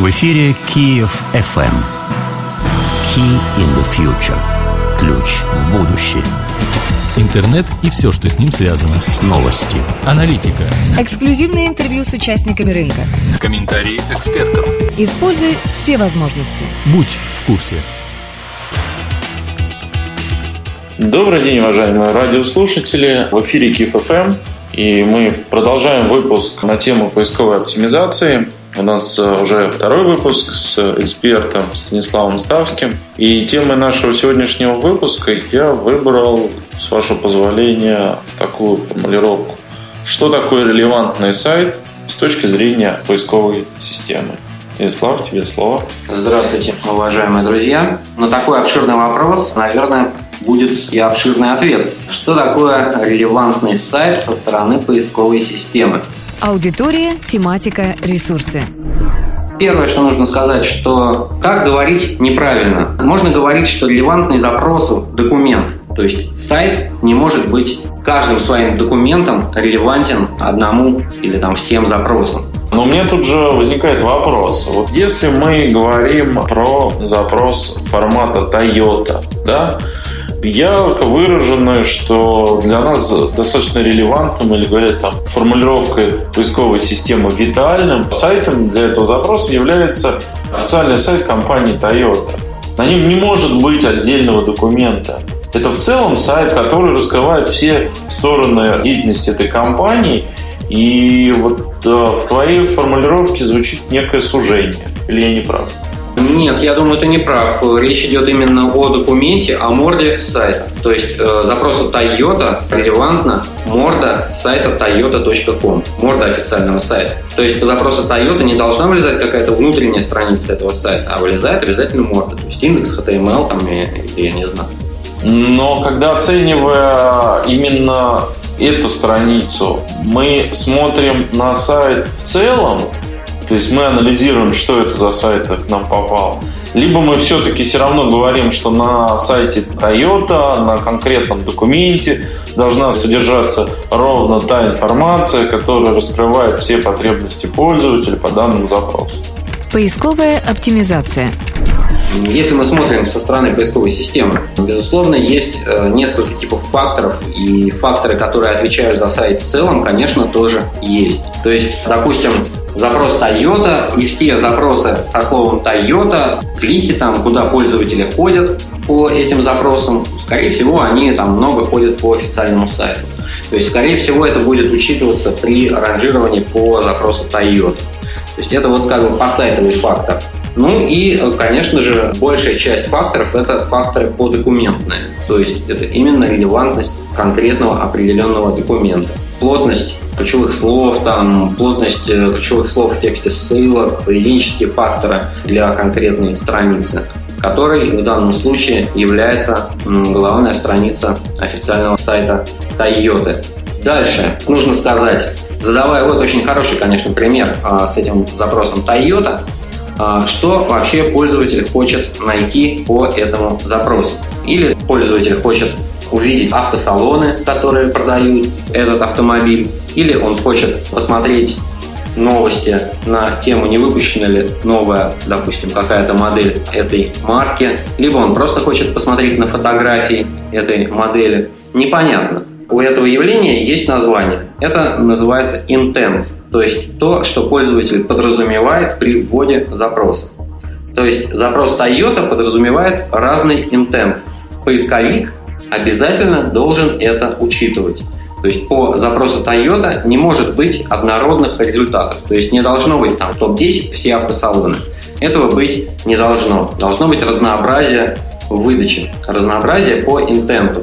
В эфире Киев FM. Key in the future. Ключ в будущее. Интернет и все, что с ним связано. Новости. Аналитика. Эксклюзивные интервью с участниками рынка. Комментарии экспертов. Используй все возможности. Будь в курсе. Добрый день, уважаемые радиослушатели. В эфире КИФ ФМ. И мы продолжаем выпуск на тему поисковой оптимизации. У нас э, уже второй выпуск с экспертом Станиславом Ставским. И темой нашего сегодняшнего выпуска я выбрал, с вашего позволения, такую формулировку. Что такое релевантный сайт с точки зрения поисковой системы? Станислав, тебе слово. Здравствуйте, уважаемые друзья. На такой обширный вопрос, наверное, будет и обширный ответ. Что такое релевантный сайт со стороны поисковой системы? Аудитория, тематика, ресурсы. Первое, что нужно сказать, что как говорить неправильно. Можно говорить, что релевантный запрос – документ. То есть сайт не может быть каждым своим документом релевантен одному или там всем запросам. Но у меня тут же возникает вопрос. Вот если мы говорим про запрос формата Toyota, да, ярко выражено, что для нас достаточно релевантным, или говорят там формулировкой поисковой системы витальным, сайтом для этого запроса является официальный сайт компании Toyota. На нем не может быть отдельного документа. Это в целом сайт, который раскрывает все стороны деятельности этой компании. И вот э, в твоей формулировке звучит некое сужение. Или я не прав? Нет, я думаю, ты не прав. Речь идет именно о документе, о морде сайта. То есть э, запросу Toyota релевантно морда сайта toyota.com, морда официального сайта. То есть по запросу Toyota не должна вылезать какая-то внутренняя страница этого сайта, а вылезает обязательно морда. То есть индекс HTML там, или я не знаю. Но когда оценивая именно эту страницу, мы смотрим на сайт в целом, то есть мы анализируем, что это за сайт к нам попал. Либо мы все-таки все равно говорим, что на сайте Toyota, на конкретном документе должна содержаться ровно та информация, которая раскрывает все потребности пользователя по данному запросу. Поисковая оптимизация. Если мы смотрим со стороны поисковой системы, безусловно, есть э, несколько типов факторов, и факторы, которые отвечают за сайт в целом, конечно, тоже есть. То есть, допустим, запрос Toyota и все запросы со словом Toyota, клики там, куда пользователи ходят по этим запросам, скорее всего, они там много ходят по официальному сайту. То есть, скорее всего, это будет учитываться при ранжировании по запросу Toyota. То есть это вот как бы подсайтовый фактор. Ну и, конечно же, большая часть факторов – это факторы подокументные. То есть это именно релевантность конкретного определенного документа. Плотность ключевых слов, там, плотность э, ключевых слов в тексте ссылок, поведенческие факторы для конкретной страницы, который в данном случае является главная страница официального сайта Toyota. Дальше нужно сказать, задавая вот очень хороший, конечно, пример а, с этим запросом Toyota, а, что вообще пользователь хочет найти по этому запросу. Или пользователь хочет увидеть автосалоны, которые продают этот автомобиль, или он хочет посмотреть новости на тему, не выпущена ли новая, допустим, какая-то модель этой марки, либо он просто хочет посмотреть на фотографии этой модели. Непонятно. У этого явления есть название. Это называется intent, то есть то, что пользователь подразумевает при вводе запроса. То есть запрос Toyota подразумевает разный intent. Поисковик обязательно должен это учитывать. То есть по запросу Toyota не может быть однородных результатов. То есть не должно быть там топ-10 все автосалоны. Этого быть не должно. Должно быть разнообразие в выдаче, разнообразие по интенту.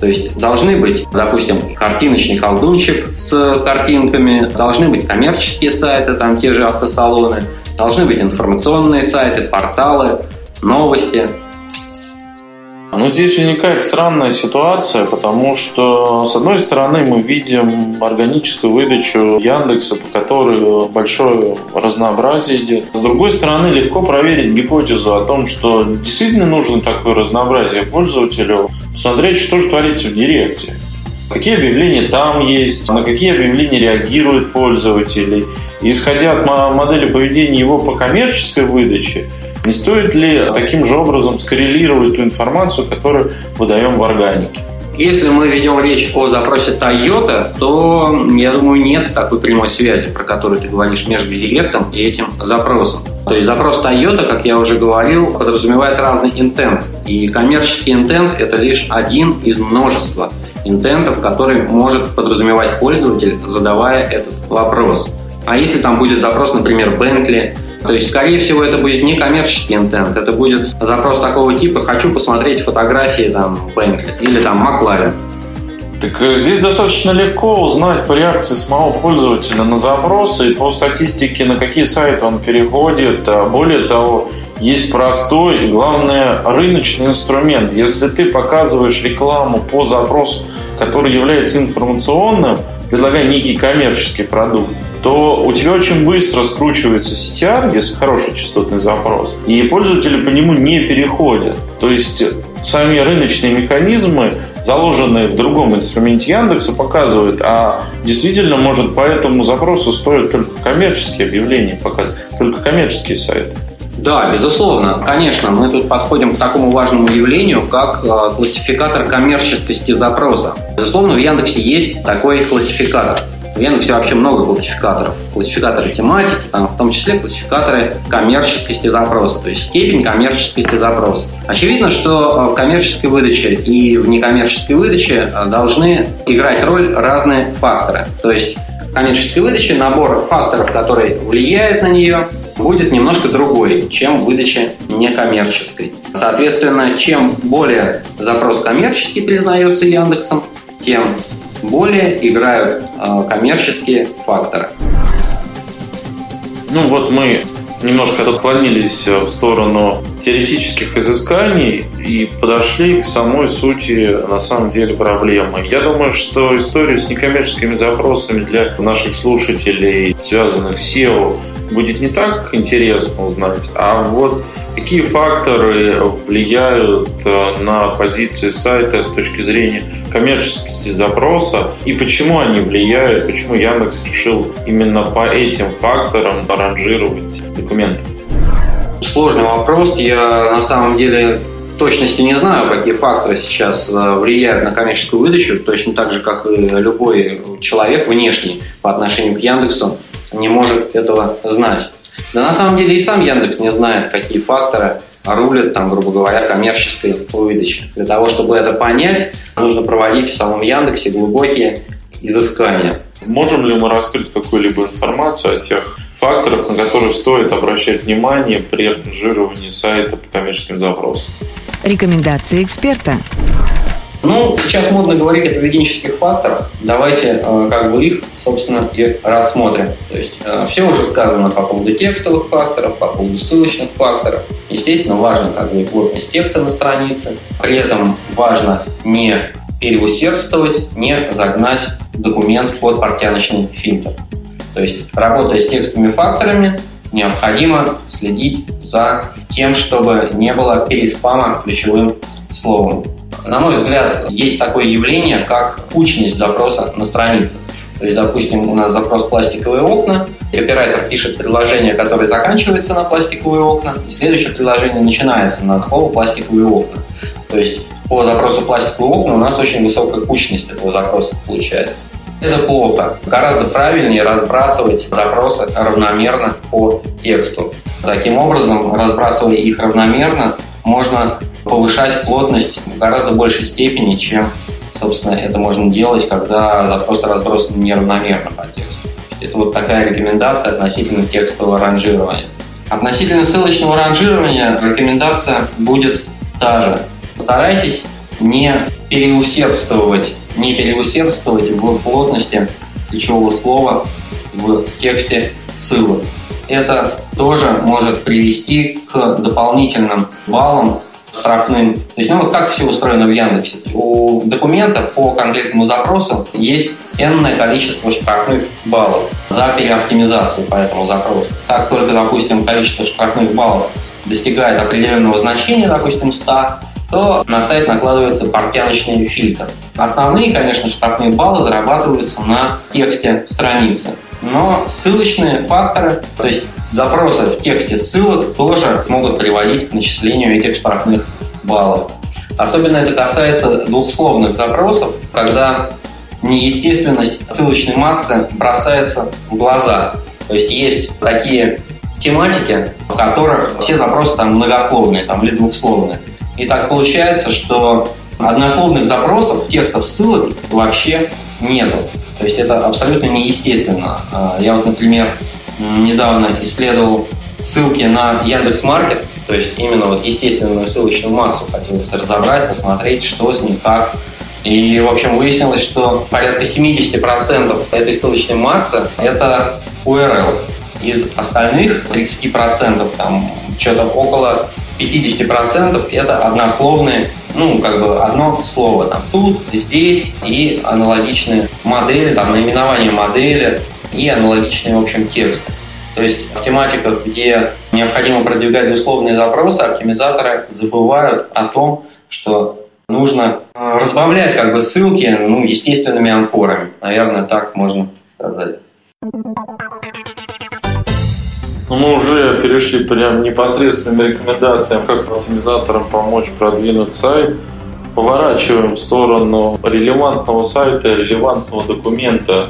То есть должны быть, допустим, картиночный колдунчик с картинками, должны быть коммерческие сайты, там те же автосалоны, должны быть информационные сайты, порталы, новости. Ну, здесь возникает странная ситуация, потому что, с одной стороны, мы видим органическую выдачу Яндекса, по которой большое разнообразие идет. С другой стороны, легко проверить гипотезу о том, что действительно нужно такое разнообразие пользователю, посмотреть, что же творится в Директе. какие объявления там есть, на какие объявления реагируют пользователи. Исходя от модели поведения его по коммерческой выдаче, не стоит ли таким же образом скоррелировать ту информацию, которую выдаем в органике? Если мы ведем речь о запросе Toyota, то, я думаю, нет такой прямой связи, про которую ты говоришь, между директом и этим запросом. То есть запрос Toyota, как я уже говорил, подразумевает разный интент. И коммерческий интент – это лишь один из множества интентов, который может подразумевать пользователь, задавая этот вопрос. А если там будет запрос, например, Bentley, то есть, скорее всего, это будет не коммерческий интент, это будет запрос такого типа «хочу посмотреть фотографии там Bentley» или там Макларен. Так э, здесь достаточно легко узнать по реакции самого пользователя на запросы и по статистике, на какие сайты он переходит. А более того, есть простой и, главное, рыночный инструмент. Если ты показываешь рекламу по запросу, который является информационным, предлагая некий коммерческий продукт, то у тебя очень быстро скручивается CTR, если хороший частотный запрос, и пользователи по нему не переходят. То есть сами рыночные механизмы, заложенные в другом инструменте Яндекса, показывают, а действительно, может, по этому запросу стоит только коммерческие объявления показывать, только коммерческие сайты. Да, безусловно. Конечно, мы тут подходим к такому важному явлению, как э, классификатор коммерческости запроса. Безусловно, в Яндексе есть такой классификатор. В Яндексе вообще много классификаторов. Классификаторы тематики, там, в том числе классификаторы коммерческости запроса, то есть степень коммерческости запроса. Очевидно, что э, в коммерческой выдаче и в некоммерческой выдаче э, должны играть роль разные факторы. То есть коммерческой выдаче набор факторов, которые влияют на нее, будет немножко другой, чем в выдаче некоммерческой. Соответственно, чем более запрос коммерческий признается Яндексом, тем более играют э, коммерческие факторы. Ну вот мы немножко отклонились в сторону теоретических изысканий и подошли к самой сути, на самом деле, проблемы. Я думаю, что история с некоммерческими запросами для наших слушателей, связанных с SEO, будет не так интересно узнать, а вот какие факторы влияют э, на позиции сайта с точки зрения коммерческости запроса и почему они влияют, почему Яндекс решил именно по этим факторам ранжировать документы? Сложный вопрос. Я на самом деле в точности не знаю, какие факторы сейчас э, влияют на коммерческую выдачу, точно так же, как и любой человек внешний по отношению к Яндексу не может этого знать. Да на самом деле и сам Яндекс не знает, какие факторы рулят, там, грубо говоря, коммерческой выдачи. Для того, чтобы это понять, нужно проводить в самом Яндексе глубокие изыскания. Можем ли мы раскрыть какую-либо информацию о тех факторах, на которые стоит обращать внимание при ранжировании сайта по коммерческим запросам? Рекомендации эксперта. Ну, сейчас модно говорить о поведенческих факторах. Давайте э, как бы их, собственно, и рассмотрим. То есть э, все уже сказано по поводу текстовых факторов, по поводу ссылочных факторов. Естественно, важно как бы плотность текста на странице. При этом важно не переусердствовать, не загнать документ под портяночный фильтр. То есть, работая с текстовыми факторами, необходимо следить за тем, чтобы не было переспама ключевым словом. На мой взгляд, есть такое явление, как кучность запроса на странице. То есть, допустим, у нас запрос пластиковые окна, и оператор пишет предложение, которое заканчивается на пластиковые окна, и следующее предложение начинается на слово пластиковые окна. То есть по запросу пластиковые окна у нас очень высокая кучность этого запроса получается. Это плохо. Гораздо правильнее разбрасывать запросы равномерно по тексту. Таким образом, разбрасывая их равномерно, можно повышать плотность в гораздо большей степени, чем, собственно, это можно делать, когда запросы разбросаны неравномерно по тексту. Это вот такая рекомендация относительно текстового ранжирования. Относительно ссылочного ранжирования рекомендация будет та же. Старайтесь не переусердствовать, не переусердствовать в плотности ключевого слова в тексте ссылок. Это тоже может привести к дополнительным баллам штрафным. То есть, ну вот как все устроено в Яндексе. У документа по конкретному запросу есть энное количество штрафных баллов за переоптимизацию по этому запросу. Как только, допустим, количество штрафных баллов достигает определенного значения, допустим, 100, то на сайт накладывается портяночный фильтр. Основные, конечно, штрафные баллы зарабатываются на тексте страницы. Но ссылочные факторы, то есть запросы в тексте ссылок тоже могут приводить к начислению этих штрафных баллов. Особенно это касается двухсловных запросов, когда неестественность ссылочной массы бросается в глаза. То есть есть такие тематики, в которых все запросы там многословные там, или двухсловные. И так получается, что однословных запросов, текстов, ссылок вообще нету. То есть это абсолютно неестественно. А, я вот, например, недавно исследовал ссылки на Яндекс.Маркет, то есть именно вот естественную ссылочную массу хотелось разобрать, посмотреть, что с ним, как. И, в общем, выяснилось, что порядка 70% этой ссылочной массы – это URL. Из остальных 30%, там что-то около 50% это однословные, ну, как бы одно слово, там, тут, здесь, и аналогичные модели, там, наименование модели и аналогичные, в общем, тексты. То есть в тематиках, где необходимо продвигать условные запросы, оптимизаторы забывают о том, что нужно э, разбавлять как бы ссылки ну, естественными анкорами. Наверное, так можно сказать. Ну, мы уже перешли прям непосредственным рекомендациям, как оптимизаторам помочь продвинуть сайт. Поворачиваем в сторону релевантного сайта, релевантного документа.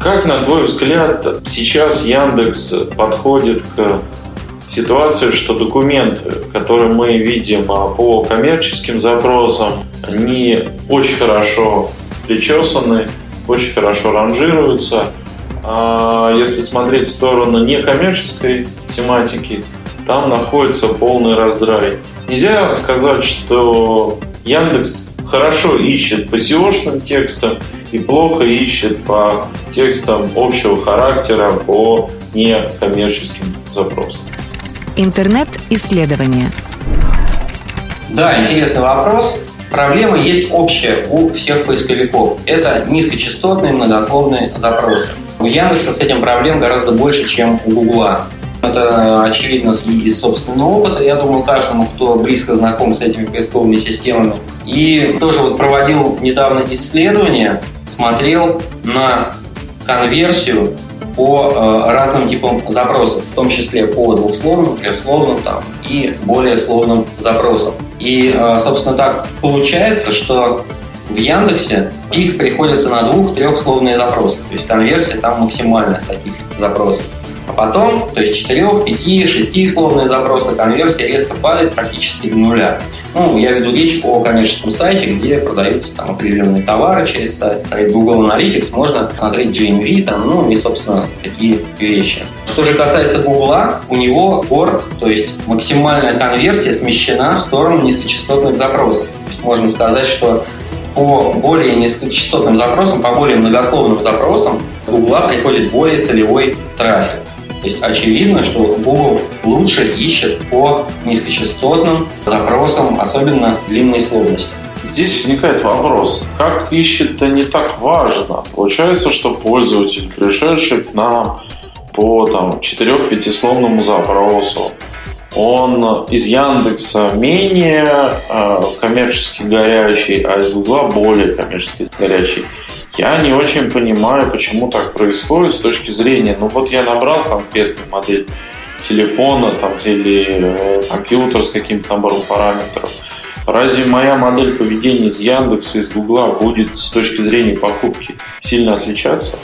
Как, на твой взгляд, сейчас Яндекс подходит к ситуации, что документы, которые мы видим а, по коммерческим запросам, они очень хорошо причесаны, очень хорошо ранжируются – а если смотреть в сторону некоммерческой тематики, там находится полный раздрай. Нельзя сказать, что Яндекс хорошо ищет по SEO-шным текстам и плохо ищет по текстам общего характера по некоммерческим запросам. Интернет-исследования. Да, интересный вопрос. Проблема есть общая у всех поисковиков. Это низкочастотные многословные запросы. У Яндекса с этим проблем гораздо больше, чем у Гугла. Это очевидно из собственного опыта. Я думаю, каждому, кто близко знаком с этими поисковыми системами. И тоже вот проводил недавно исследование, смотрел на конверсию по э, разным типам запросов, в том числе по двухсловным, трехсловным там, и более сложным запросам. И, э, собственно, так получается, что в Яндексе их приходится на двух-трехсловные запросы. То есть конверсия там максимальная с таких запросов. А потом, то есть 4, 5, 6 словные запросы, конверсия резко падает практически до нуля. Ну, я веду речь о коммерческом сайте, где продаются там определенные товары через сайт, стоит Google Analytics, можно смотреть GMV, там, ну и, собственно, такие вещи. Что же касается Google, у него core, то есть максимальная конверсия смещена в сторону низкочастотных запросов. Можно сказать, что по более низкочастотным запросам, по более многословным запросам с Google приходит более целевой трафик. То есть очевидно, что Google лучше ищет по низкочастотным запросам, особенно длинной сложности. Здесь возникает вопрос, как ищет-то не так важно. Получается, что пользователь, пришедший к нам по там, 4-5-словному запросу, он из Яндекса менее э, коммерчески горячий, а из Гугла более коммерчески горячий. Я не очень понимаю, почему так происходит с точки зрения, ну вот я набрал конкретную модель телефона там, или э, компьютер с каким-то набором параметров. Разве моя модель поведения из Яндекса, из Гугла будет с точки зрения покупки сильно отличаться?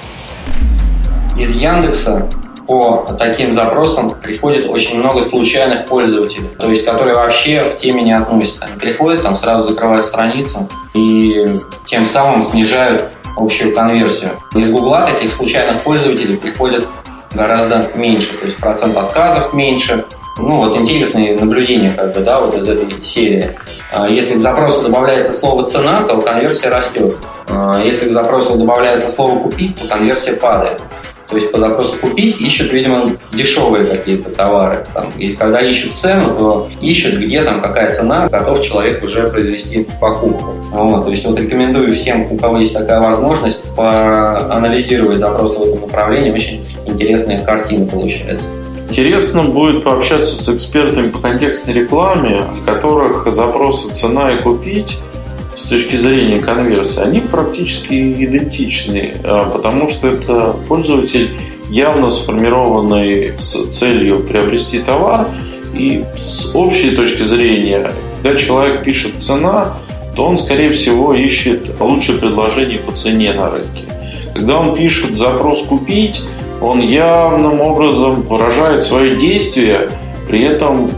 Из Яндекса по таким запросам приходит очень много случайных пользователей, то есть которые вообще к теме не относятся. Они приходят, там сразу закрывают страницу и тем самым снижают общую конверсию. Из Гугла таких случайных пользователей приходит гораздо меньше, то есть процент отказов меньше. Ну вот интересные наблюдения как бы, да, вот из этой серии. А если к запросу добавляется слово «цена», то конверсия растет. А если к запросу добавляется слово «купить», то конверсия падает. То есть по запросу купить ищут, видимо, дешевые какие-то товары. Там, и когда ищут цену, то ищут, где там какая цена, готов человек уже произвести покупку. Вот, то есть вот рекомендую всем, у кого есть такая возможность, поанализировать запросы в этом направлении. Очень интересная картина получается. Интересно будет пообщаться с экспертами по контекстной рекламе, в которых запросы «цена» и «купить» точки зрения конверсии, они практически идентичны, а, потому что это пользователь явно сформированный с целью приобрести товар, и с общей точки зрения, когда человек пишет «цена», то он, скорее всего, ищет лучшее предложение по цене на рынке. Когда он пишет запрос «купить», он явным образом выражает свои действия, при этом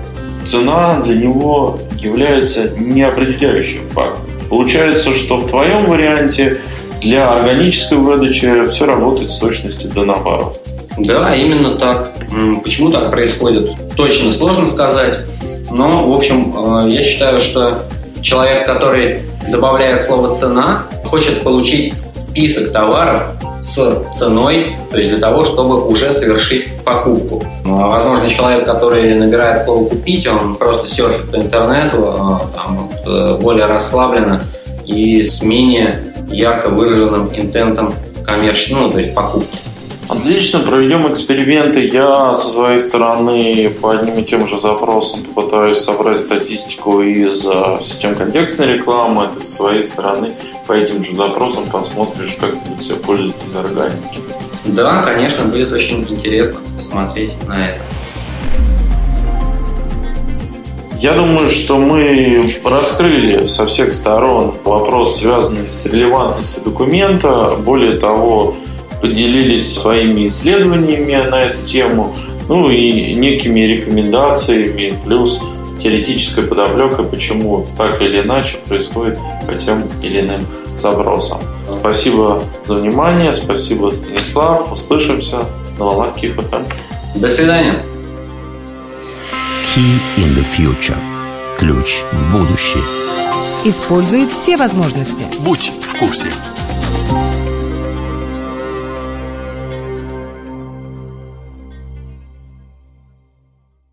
цена для него является неопределяющим фактором. Получается, что в твоем варианте для органической выдачи все работает с точностью до наоборот. Да, именно так. Почему так происходит, точно сложно сказать. Но, в общем, э, я считаю, что человек, который добавляет слово «цена», хочет получить список товаров с ценой, то есть для того, чтобы уже совершить покупку. Ну, а, возможно, человек, который набирает слово «купить», он просто серфит по интернету, а, там, э, более расслабленно и с менее ярко выраженным интентом коммерческого, ну, то есть покупки. Отлично, проведем эксперименты. Я со своей стороны по одним и тем же запросам попытаюсь собрать статистику из э, систем контекстной рекламы. Ты со своей стороны по этим же запросам посмотришь, как пользовать из органики. Да, конечно, будет очень интересно посмотреть на это. Я думаю, что мы раскрыли со всех сторон вопрос, связанный с релевантностью документа. Более того, поделились своими исследованиями на эту тему, ну и некими рекомендациями, плюс теоретической подоплекой, почему так или иначе происходит по тем или иным запросам. Спасибо за внимание, спасибо, Станислав. Услышимся на волнах КИФМ. До свидания. Key in the future. Ключ в будущее. Используй все возможности. Будь в курсе.